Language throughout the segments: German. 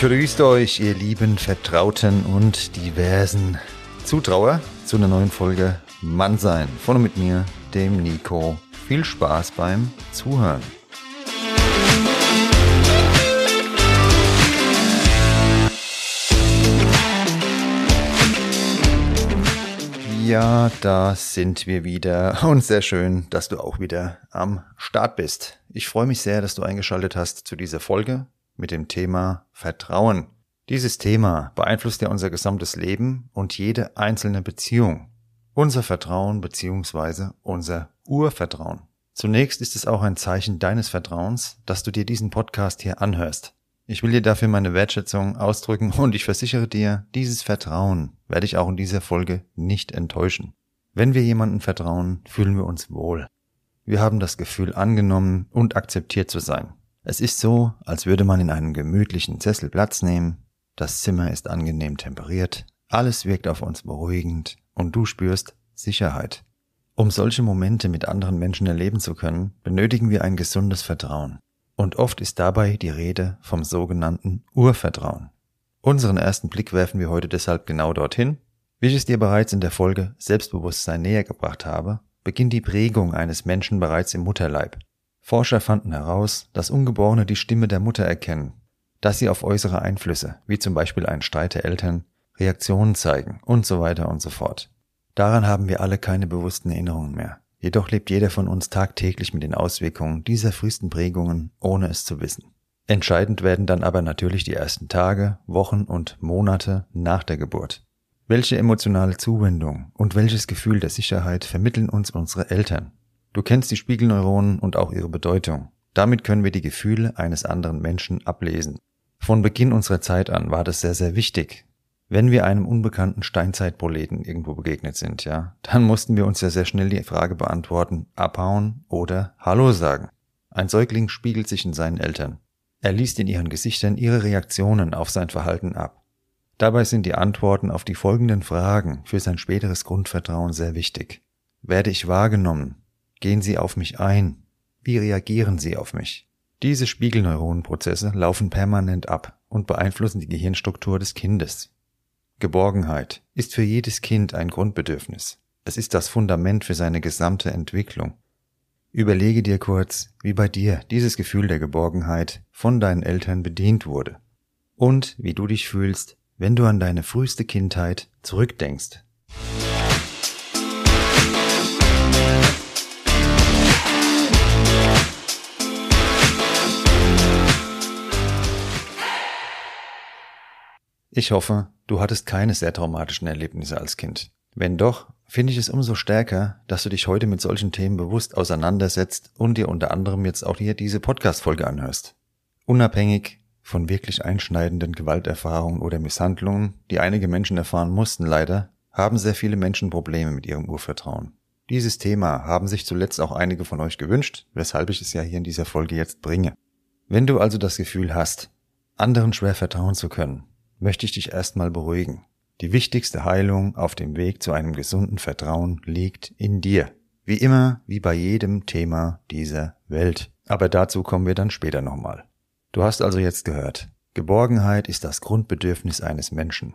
Grüßt euch, ihr lieben Vertrauten und diversen Zutrauer zu einer neuen Folge Mannsein. Von und mit mir, dem Nico. Viel Spaß beim Zuhören. Ja, da sind wir wieder und sehr schön, dass du auch wieder am Start bist. Ich freue mich sehr, dass du eingeschaltet hast zu dieser Folge mit dem Thema Vertrauen. Dieses Thema beeinflusst ja unser gesamtes Leben und jede einzelne Beziehung. Unser Vertrauen bzw. unser Urvertrauen. Zunächst ist es auch ein Zeichen deines Vertrauens, dass du dir diesen Podcast hier anhörst. Ich will dir dafür meine Wertschätzung ausdrücken und ich versichere dir, dieses Vertrauen werde ich auch in dieser Folge nicht enttäuschen. Wenn wir jemandem vertrauen, fühlen wir uns wohl. Wir haben das Gefühl angenommen und akzeptiert zu sein. Es ist so, als würde man in einem gemütlichen Sessel Platz nehmen, das Zimmer ist angenehm temperiert, alles wirkt auf uns beruhigend und du spürst Sicherheit. Um solche Momente mit anderen Menschen erleben zu können, benötigen wir ein gesundes Vertrauen. Und oft ist dabei die Rede vom sogenannten Urvertrauen. Unseren ersten Blick werfen wir heute deshalb genau dorthin. Wie ich es dir bereits in der Folge Selbstbewusstsein näher gebracht habe, beginnt die Prägung eines Menschen bereits im Mutterleib. Forscher fanden heraus, dass Ungeborene die Stimme der Mutter erkennen, dass sie auf äußere Einflüsse, wie zum Beispiel einen Streit der Eltern, Reaktionen zeigen und so weiter und so fort. Daran haben wir alle keine bewussten Erinnerungen mehr. Jedoch lebt jeder von uns tagtäglich mit den Auswirkungen dieser frühesten Prägungen, ohne es zu wissen. Entscheidend werden dann aber natürlich die ersten Tage, Wochen und Monate nach der Geburt. Welche emotionale Zuwendung und welches Gefühl der Sicherheit vermitteln uns unsere Eltern? Du kennst die Spiegelneuronen und auch ihre Bedeutung. Damit können wir die Gefühle eines anderen Menschen ablesen. Von Beginn unserer Zeit an war das sehr, sehr wichtig. Wenn wir einem unbekannten Steinzeitproleten irgendwo begegnet sind, ja, dann mussten wir uns ja sehr schnell die Frage beantworten, abhauen oder Hallo sagen. Ein Säugling spiegelt sich in seinen Eltern. Er liest in ihren Gesichtern ihre Reaktionen auf sein Verhalten ab. Dabei sind die Antworten auf die folgenden Fragen für sein späteres Grundvertrauen sehr wichtig. Werde ich wahrgenommen? Gehen Sie auf mich ein? Wie reagieren Sie auf mich? Diese Spiegelneuronenprozesse laufen permanent ab und beeinflussen die Gehirnstruktur des Kindes. Geborgenheit ist für jedes Kind ein Grundbedürfnis. Es ist das Fundament für seine gesamte Entwicklung. Überlege dir kurz, wie bei dir dieses Gefühl der Geborgenheit von deinen Eltern bedient wurde und wie du dich fühlst, wenn du an deine früheste Kindheit zurückdenkst. Ich hoffe, du hattest keine sehr traumatischen Erlebnisse als Kind. Wenn doch, finde ich es umso stärker, dass du dich heute mit solchen Themen bewusst auseinandersetzt und dir unter anderem jetzt auch hier diese Podcast-Folge anhörst. Unabhängig von wirklich einschneidenden Gewalterfahrungen oder Misshandlungen, die einige Menschen erfahren mussten leider, haben sehr viele Menschen Probleme mit ihrem Urvertrauen. Dieses Thema haben sich zuletzt auch einige von euch gewünscht, weshalb ich es ja hier in dieser Folge jetzt bringe. Wenn du also das Gefühl hast, anderen schwer vertrauen zu können, möchte ich dich erstmal beruhigen. Die wichtigste Heilung auf dem Weg zu einem gesunden Vertrauen liegt in dir. Wie immer, wie bei jedem Thema dieser Welt. Aber dazu kommen wir dann später nochmal. Du hast also jetzt gehört, Geborgenheit ist das Grundbedürfnis eines Menschen.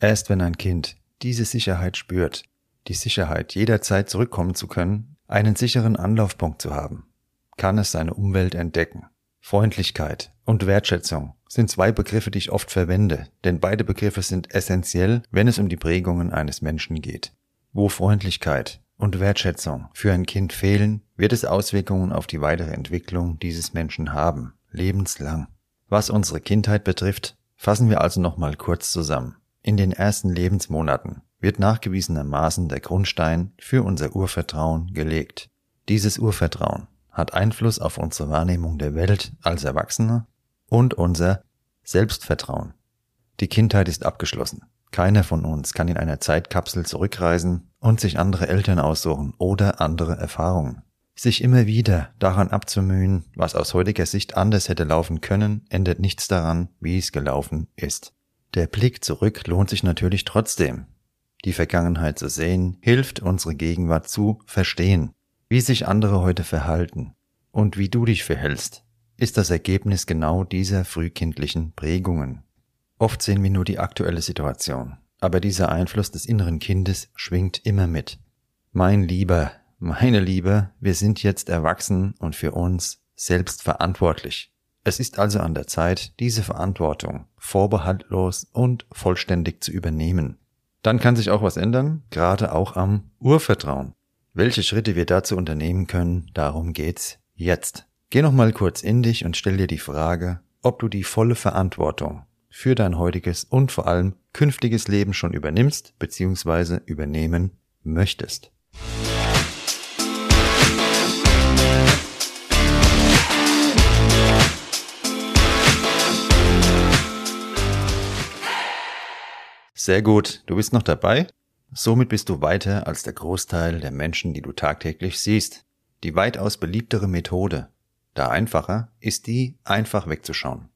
Erst wenn ein Kind diese Sicherheit spürt, die Sicherheit jederzeit zurückkommen zu können, einen sicheren Anlaufpunkt zu haben, kann es seine Umwelt entdecken. Freundlichkeit und Wertschätzung sind zwei Begriffe, die ich oft verwende, denn beide Begriffe sind essentiell, wenn es um die Prägungen eines Menschen geht. Wo Freundlichkeit und Wertschätzung für ein Kind fehlen, wird es Auswirkungen auf die weitere Entwicklung dieses Menschen haben, lebenslang. Was unsere Kindheit betrifft, fassen wir also nochmal kurz zusammen. In den ersten Lebensmonaten wird nachgewiesenermaßen der Grundstein für unser Urvertrauen gelegt. Dieses Urvertrauen hat Einfluss auf unsere Wahrnehmung der Welt als Erwachsene und unser Selbstvertrauen. Die Kindheit ist abgeschlossen. Keiner von uns kann in einer Zeitkapsel zurückreisen und sich andere Eltern aussuchen oder andere Erfahrungen. Sich immer wieder daran abzumühen, was aus heutiger Sicht anders hätte laufen können, ändert nichts daran, wie es gelaufen ist. Der Blick zurück lohnt sich natürlich trotzdem. Die Vergangenheit zu sehen, hilft unsere Gegenwart zu verstehen. Wie sich andere heute verhalten und wie du dich verhältst, ist das Ergebnis genau dieser frühkindlichen Prägungen. Oft sehen wir nur die aktuelle Situation, aber dieser Einfluss des inneren Kindes schwingt immer mit. Mein Lieber, meine Liebe, wir sind jetzt erwachsen und für uns selbst verantwortlich. Es ist also an der Zeit, diese Verantwortung vorbehaltlos und vollständig zu übernehmen. Dann kann sich auch was ändern, gerade auch am Urvertrauen. Welche Schritte wir dazu unternehmen können, darum geht's jetzt. Geh noch mal kurz in dich und stell dir die Frage, ob du die volle Verantwortung für dein heutiges und vor allem künftiges Leben schon übernimmst bzw. übernehmen möchtest. Sehr gut, du bist noch dabei? Somit bist du weiter als der Großteil der Menschen, die du tagtäglich siehst. Die weitaus beliebtere Methode, da einfacher, ist die, einfach wegzuschauen.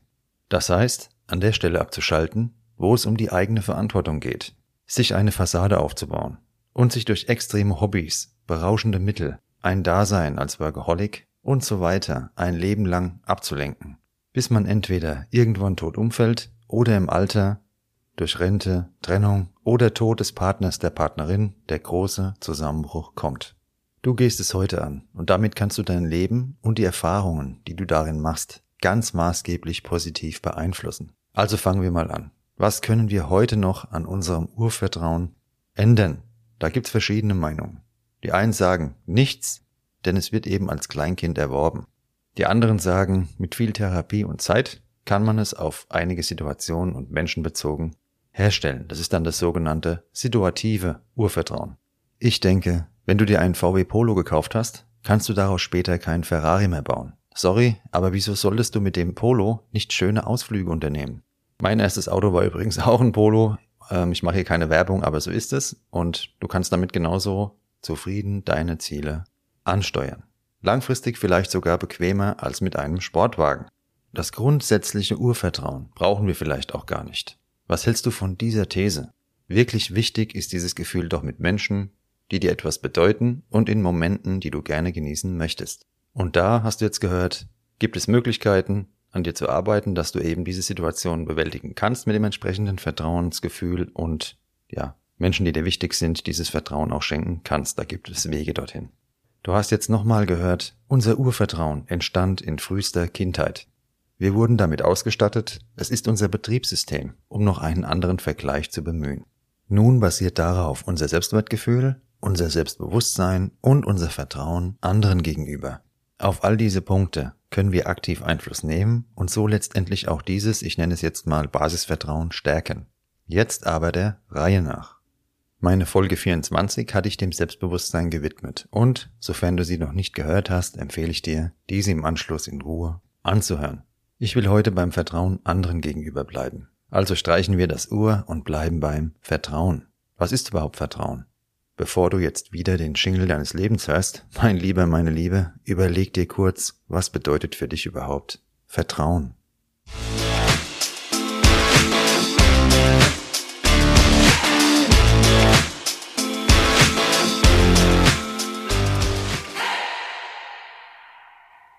Das heißt, an der Stelle abzuschalten, wo es um die eigene Verantwortung geht, sich eine Fassade aufzubauen und sich durch extreme Hobbys, berauschende Mittel, ein Dasein als Workaholic und so weiter ein Leben lang abzulenken, bis man entweder irgendwann tot umfällt oder im Alter durch Rente, Trennung oder Tod des Partners der Partnerin der große Zusammenbruch kommt. Du gehst es heute an und damit kannst du dein Leben und die Erfahrungen, die du darin machst, ganz maßgeblich positiv beeinflussen. Also fangen wir mal an. Was können wir heute noch an unserem Urvertrauen ändern? Da gibt's verschiedene Meinungen. Die einen sagen nichts, denn es wird eben als Kleinkind erworben. Die anderen sagen, mit viel Therapie und Zeit kann man es auf einige Situationen und Menschen bezogen herstellen. Das ist dann das sogenannte situative Urvertrauen. Ich denke, wenn du dir einen VW Polo gekauft hast, kannst du daraus später keinen Ferrari mehr bauen. Sorry, aber wieso solltest du mit dem Polo nicht schöne Ausflüge unternehmen? Mein erstes Auto war übrigens auch ein Polo. Ähm, ich mache hier keine Werbung, aber so ist es. Und du kannst damit genauso zufrieden deine Ziele ansteuern. Langfristig vielleicht sogar bequemer als mit einem Sportwagen. Das grundsätzliche Urvertrauen brauchen wir vielleicht auch gar nicht. Was hältst du von dieser These? Wirklich wichtig ist dieses Gefühl doch mit Menschen, die dir etwas bedeuten und in Momenten, die du gerne genießen möchtest. Und da hast du jetzt gehört, gibt es Möglichkeiten, an dir zu arbeiten, dass du eben diese Situation bewältigen kannst mit dem entsprechenden Vertrauensgefühl und ja, Menschen, die dir wichtig sind, dieses Vertrauen auch schenken kannst. Da gibt es Wege dorthin. Du hast jetzt nochmal gehört, unser Urvertrauen entstand in frühester Kindheit. Wir wurden damit ausgestattet, es ist unser Betriebssystem, um noch einen anderen Vergleich zu bemühen. Nun basiert darauf unser Selbstwertgefühl, unser Selbstbewusstsein und unser Vertrauen anderen gegenüber. Auf all diese Punkte können wir aktiv Einfluss nehmen und so letztendlich auch dieses, ich nenne es jetzt mal Basisvertrauen, stärken. Jetzt aber der Reihe nach. Meine Folge 24 hatte ich dem Selbstbewusstsein gewidmet und, sofern du sie noch nicht gehört hast, empfehle ich dir, diese im Anschluss in Ruhe anzuhören. Ich will heute beim Vertrauen anderen gegenüber bleiben. Also streichen wir das Ur und bleiben beim Vertrauen. Was ist überhaupt Vertrauen? Bevor du jetzt wieder den Schingel deines Lebens hörst, mein Lieber, meine Liebe, überleg dir kurz, was bedeutet für dich überhaupt Vertrauen?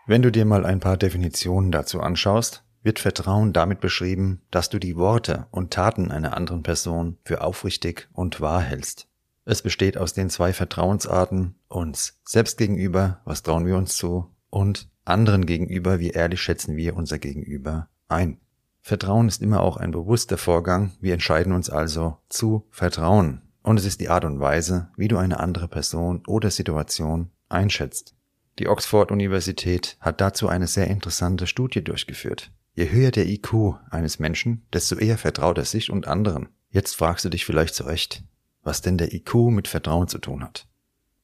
Wenn du dir mal ein paar Definitionen dazu anschaust, wird Vertrauen damit beschrieben, dass du die Worte und Taten einer anderen Person für aufrichtig und wahr hältst. Es besteht aus den zwei Vertrauensarten uns selbst gegenüber, was trauen wir uns zu, und anderen gegenüber, wie ehrlich schätzen wir unser Gegenüber ein. Vertrauen ist immer auch ein bewusster Vorgang, wir entscheiden uns also zu vertrauen. Und es ist die Art und Weise, wie du eine andere Person oder Situation einschätzt. Die Oxford-Universität hat dazu eine sehr interessante Studie durchgeführt. Je höher der IQ eines Menschen, desto eher vertraut er sich und anderen. Jetzt fragst du dich vielleicht zu Recht, was denn der IQ mit Vertrauen zu tun hat.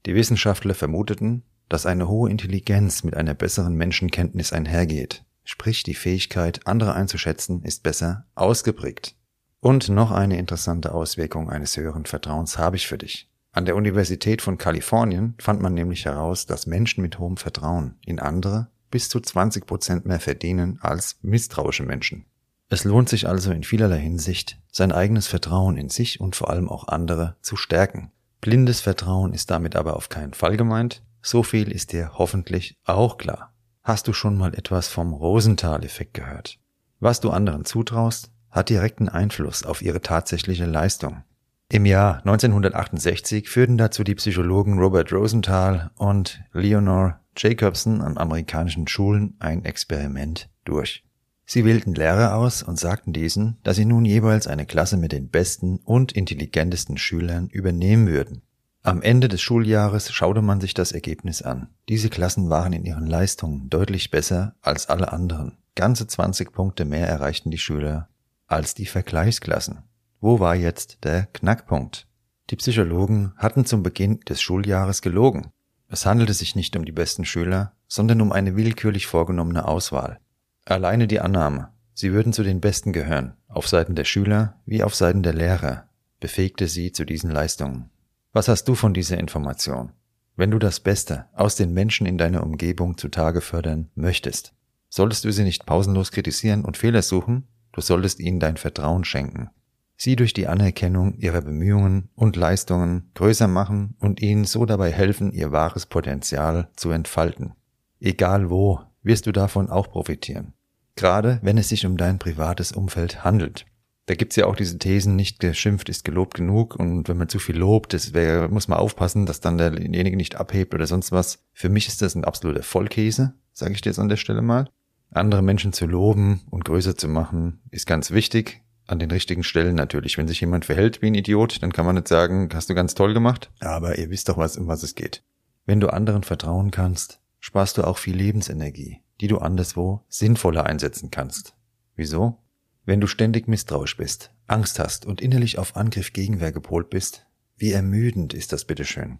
Die Wissenschaftler vermuteten, dass eine hohe Intelligenz mit einer besseren Menschenkenntnis einhergeht. Sprich, die Fähigkeit, andere einzuschätzen, ist besser ausgeprägt. Und noch eine interessante Auswirkung eines höheren Vertrauens habe ich für dich. An der Universität von Kalifornien fand man nämlich heraus, dass Menschen mit hohem Vertrauen in andere bis zu 20 Prozent mehr verdienen als misstrauische Menschen. Es lohnt sich also in vielerlei Hinsicht, sein eigenes Vertrauen in sich und vor allem auch andere zu stärken. Blindes Vertrauen ist damit aber auf keinen Fall gemeint, so viel ist dir hoffentlich auch klar. Hast du schon mal etwas vom Rosenthal-Effekt gehört? Was du anderen zutraust, hat direkten Einfluss auf ihre tatsächliche Leistung. Im Jahr 1968 führten dazu die Psychologen Robert Rosenthal und Leonore Jacobson an amerikanischen Schulen ein Experiment durch. Sie wählten Lehrer aus und sagten diesen, dass sie nun jeweils eine Klasse mit den besten und intelligentesten Schülern übernehmen würden. Am Ende des Schuljahres schaute man sich das Ergebnis an. Diese Klassen waren in ihren Leistungen deutlich besser als alle anderen. Ganze 20 Punkte mehr erreichten die Schüler als die Vergleichsklassen. Wo war jetzt der Knackpunkt? Die Psychologen hatten zum Beginn des Schuljahres gelogen. Es handelte sich nicht um die besten Schüler, sondern um eine willkürlich vorgenommene Auswahl. Alleine die Annahme, sie würden zu den Besten gehören, auf Seiten der Schüler wie auf Seiten der Lehrer, befähigte sie zu diesen Leistungen. Was hast du von dieser Information? Wenn du das Beste aus den Menschen in deiner Umgebung zutage fördern möchtest, solltest du sie nicht pausenlos kritisieren und Fehler suchen, du solltest ihnen dein Vertrauen schenken. Sie durch die Anerkennung ihrer Bemühungen und Leistungen größer machen und ihnen so dabei helfen, ihr wahres Potenzial zu entfalten. Egal wo, wirst du davon auch profitieren. Gerade wenn es sich um dein privates Umfeld handelt. Da gibt's ja auch diese Thesen, nicht geschimpft ist gelobt genug und wenn man zu viel lobt, das wär, muss man aufpassen, dass dann derjenige nicht abhebt oder sonst was. Für mich ist das ein absoluter Vollkäse, sage ich dir jetzt an der Stelle mal. Andere Menschen zu loben und größer zu machen, ist ganz wichtig. An den richtigen Stellen natürlich. Wenn sich jemand verhält wie ein Idiot, dann kann man nicht sagen, hast du ganz toll gemacht. Aber ihr wisst doch was, um was es geht. Wenn du anderen vertrauen kannst, sparst du auch viel Lebensenergie, die du anderswo sinnvoller einsetzen kannst. Wieso? Wenn du ständig misstrauisch bist, Angst hast und innerlich auf Angriff Gegenwehr gepolt bist, wie ermüdend ist das bitteschön?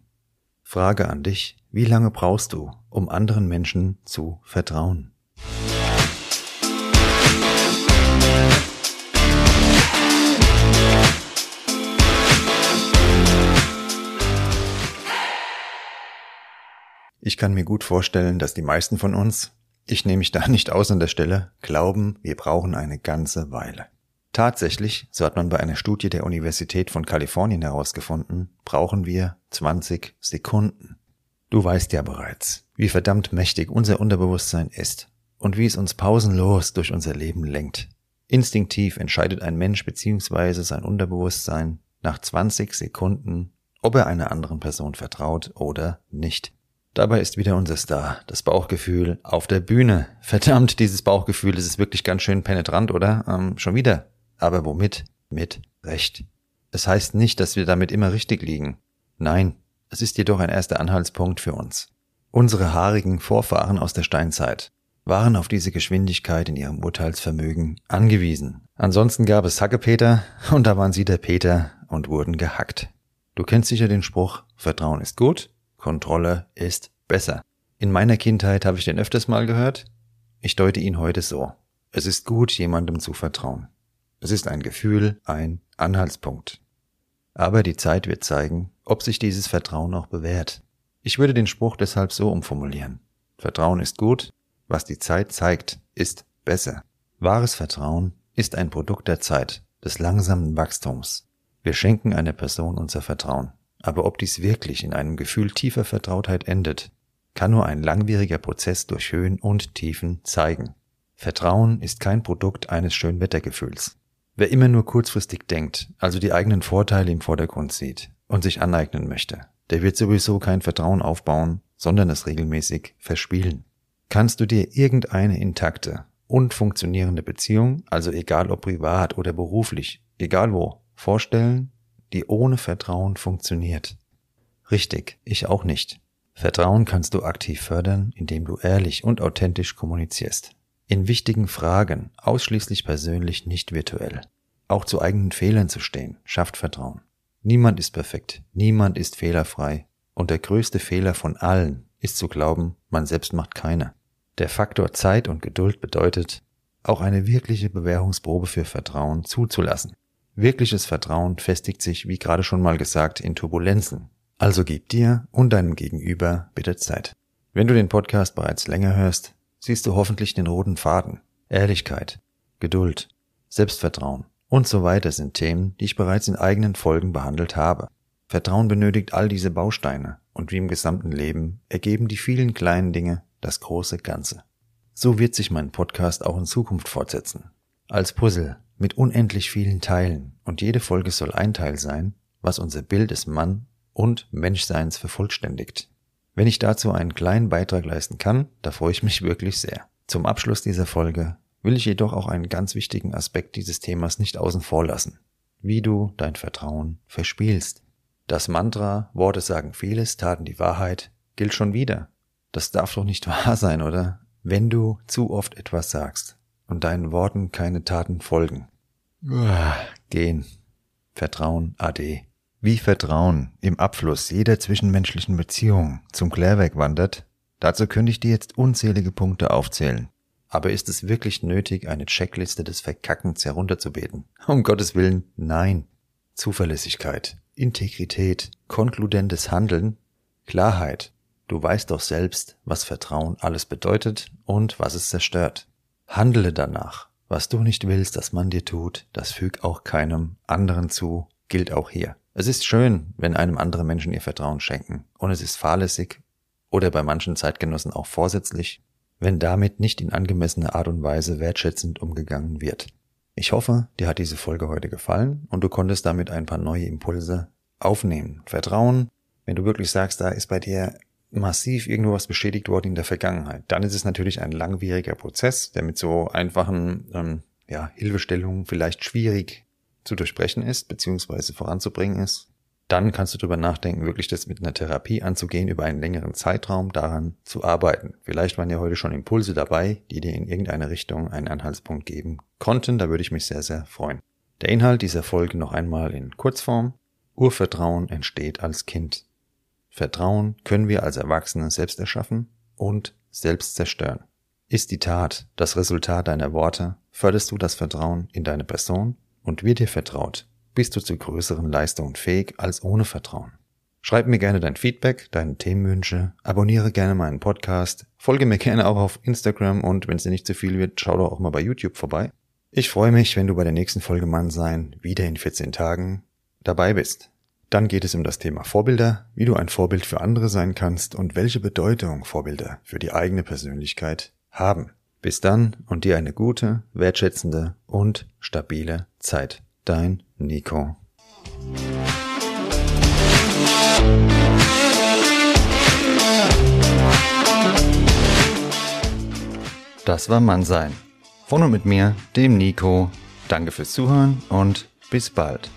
Frage an dich, wie lange brauchst du, um anderen Menschen zu vertrauen? Kann mir gut vorstellen, dass die meisten von uns, ich nehme mich da nicht aus an der Stelle, glauben, wir brauchen eine ganze Weile. Tatsächlich, so hat man bei einer Studie der Universität von Kalifornien herausgefunden, brauchen wir 20 Sekunden. Du weißt ja bereits, wie verdammt mächtig unser Unterbewusstsein ist und wie es uns pausenlos durch unser Leben lenkt. Instinktiv entscheidet ein Mensch bzw. sein Unterbewusstsein nach 20 Sekunden, ob er einer anderen Person vertraut oder nicht. Dabei ist wieder unser Star, das Bauchgefühl auf der Bühne. Verdammt, dieses Bauchgefühl, das ist wirklich ganz schön penetrant, oder? Ähm, schon wieder. Aber womit? Mit Recht. Es heißt nicht, dass wir damit immer richtig liegen. Nein, es ist jedoch ein erster Anhaltspunkt für uns. Unsere haarigen Vorfahren aus der Steinzeit waren auf diese Geschwindigkeit in ihrem Urteilsvermögen angewiesen. Ansonsten gab es Hackepeter und da waren sie der Peter und wurden gehackt. Du kennst sicher den Spruch, Vertrauen ist gut, Kontrolle ist besser. In meiner Kindheit habe ich den öfters mal gehört. Ich deute ihn heute so. Es ist gut, jemandem zu vertrauen. Es ist ein Gefühl, ein Anhaltspunkt. Aber die Zeit wird zeigen, ob sich dieses Vertrauen auch bewährt. Ich würde den Spruch deshalb so umformulieren. Vertrauen ist gut, was die Zeit zeigt, ist besser. Wahres Vertrauen ist ein Produkt der Zeit, des langsamen Wachstums. Wir schenken einer Person unser Vertrauen. Aber ob dies wirklich in einem Gefühl tiefer Vertrautheit endet, kann nur ein langwieriger Prozess durch Höhen und Tiefen zeigen. Vertrauen ist kein Produkt eines Schönwettergefühls. Wer immer nur kurzfristig denkt, also die eigenen Vorteile im Vordergrund sieht und sich aneignen möchte, der wird sowieso kein Vertrauen aufbauen, sondern es regelmäßig verspielen. Kannst du dir irgendeine intakte und funktionierende Beziehung, also egal ob privat oder beruflich, egal wo, vorstellen, die ohne Vertrauen funktioniert? Richtig, ich auch nicht. Vertrauen kannst du aktiv fördern, indem du ehrlich und authentisch kommunizierst. In wichtigen Fragen ausschließlich persönlich, nicht virtuell. Auch zu eigenen Fehlern zu stehen, schafft Vertrauen. Niemand ist perfekt, niemand ist fehlerfrei und der größte Fehler von allen ist zu glauben, man selbst macht keine. Der Faktor Zeit und Geduld bedeutet, auch eine wirkliche Bewährungsprobe für Vertrauen zuzulassen. Wirkliches Vertrauen festigt sich, wie gerade schon mal gesagt, in Turbulenzen, also gib dir und deinem Gegenüber bitte Zeit. Wenn du den Podcast bereits länger hörst, siehst du hoffentlich den roten Faden. Ehrlichkeit, Geduld, Selbstvertrauen und so weiter sind Themen, die ich bereits in eigenen Folgen behandelt habe. Vertrauen benötigt all diese Bausteine und wie im gesamten Leben ergeben die vielen kleinen Dinge das große Ganze. So wird sich mein Podcast auch in Zukunft fortsetzen. Als Puzzle mit unendlich vielen Teilen und jede Folge soll ein Teil sein, was unser Bild des Mann und Menschseins vervollständigt. Wenn ich dazu einen kleinen Beitrag leisten kann, da freue ich mich wirklich sehr. Zum Abschluss dieser Folge will ich jedoch auch einen ganz wichtigen Aspekt dieses Themas nicht außen vor lassen. Wie du dein Vertrauen verspielst. Das Mantra, Worte sagen vieles, Taten die Wahrheit, gilt schon wieder. Das darf doch nicht wahr sein, oder? Wenn du zu oft etwas sagst und deinen Worten keine Taten folgen. Gehen. Vertrauen AD. Wie Vertrauen im Abfluss jeder zwischenmenschlichen Beziehung zum Klärwerk wandert, dazu könnte ich dir jetzt unzählige Punkte aufzählen. Aber ist es wirklich nötig, eine Checkliste des Verkackens herunterzubeten? Um Gottes Willen, nein. Zuverlässigkeit, Integrität, konkludentes Handeln, Klarheit. Du weißt doch selbst, was Vertrauen alles bedeutet und was es zerstört. Handele danach. Was du nicht willst, dass man dir tut, das füg auch keinem anderen zu, gilt auch hier. Es ist schön, wenn einem andere Menschen ihr Vertrauen schenken, und es ist fahrlässig oder bei manchen Zeitgenossen auch vorsätzlich, wenn damit nicht in angemessener Art und Weise wertschätzend umgegangen wird. Ich hoffe, dir hat diese Folge heute gefallen und du konntest damit ein paar neue Impulse aufnehmen. Vertrauen, wenn du wirklich sagst, da ist bei dir massiv irgendwo was beschädigt worden in der Vergangenheit, dann ist es natürlich ein langwieriger Prozess, der mit so einfachen ähm, ja, Hilfestellungen vielleicht schwierig zu durchbrechen ist, beziehungsweise voranzubringen ist, dann kannst du darüber nachdenken, wirklich das mit einer Therapie anzugehen, über einen längeren Zeitraum daran zu arbeiten. Vielleicht waren ja heute schon Impulse dabei, die dir in irgendeine Richtung einen Anhaltspunkt geben konnten. Da würde ich mich sehr, sehr freuen. Der Inhalt dieser Folge noch einmal in Kurzform. Urvertrauen entsteht als Kind. Vertrauen können wir als Erwachsene selbst erschaffen und selbst zerstören. Ist die Tat das Resultat deiner Worte, förderst du das Vertrauen in deine Person und wird dir vertraut, bist du zu größeren Leistungen fähig als ohne Vertrauen. Schreib mir gerne dein Feedback, deine Themenwünsche, abonniere gerne meinen Podcast, folge mir gerne auch auf Instagram und wenn es dir nicht zu viel wird, schau doch auch mal bei YouTube vorbei. Ich freue mich, wenn du bei der nächsten Folge Mann sein wieder in 14 Tagen dabei bist. Dann geht es um das Thema Vorbilder, wie du ein Vorbild für andere sein kannst und welche Bedeutung Vorbilder für die eigene Persönlichkeit haben. Bis dann und dir eine gute, wertschätzende und stabile Zeit. Dein Nico. Das war Mannsein. Von und mit mir, dem Nico. Danke fürs Zuhören und bis bald.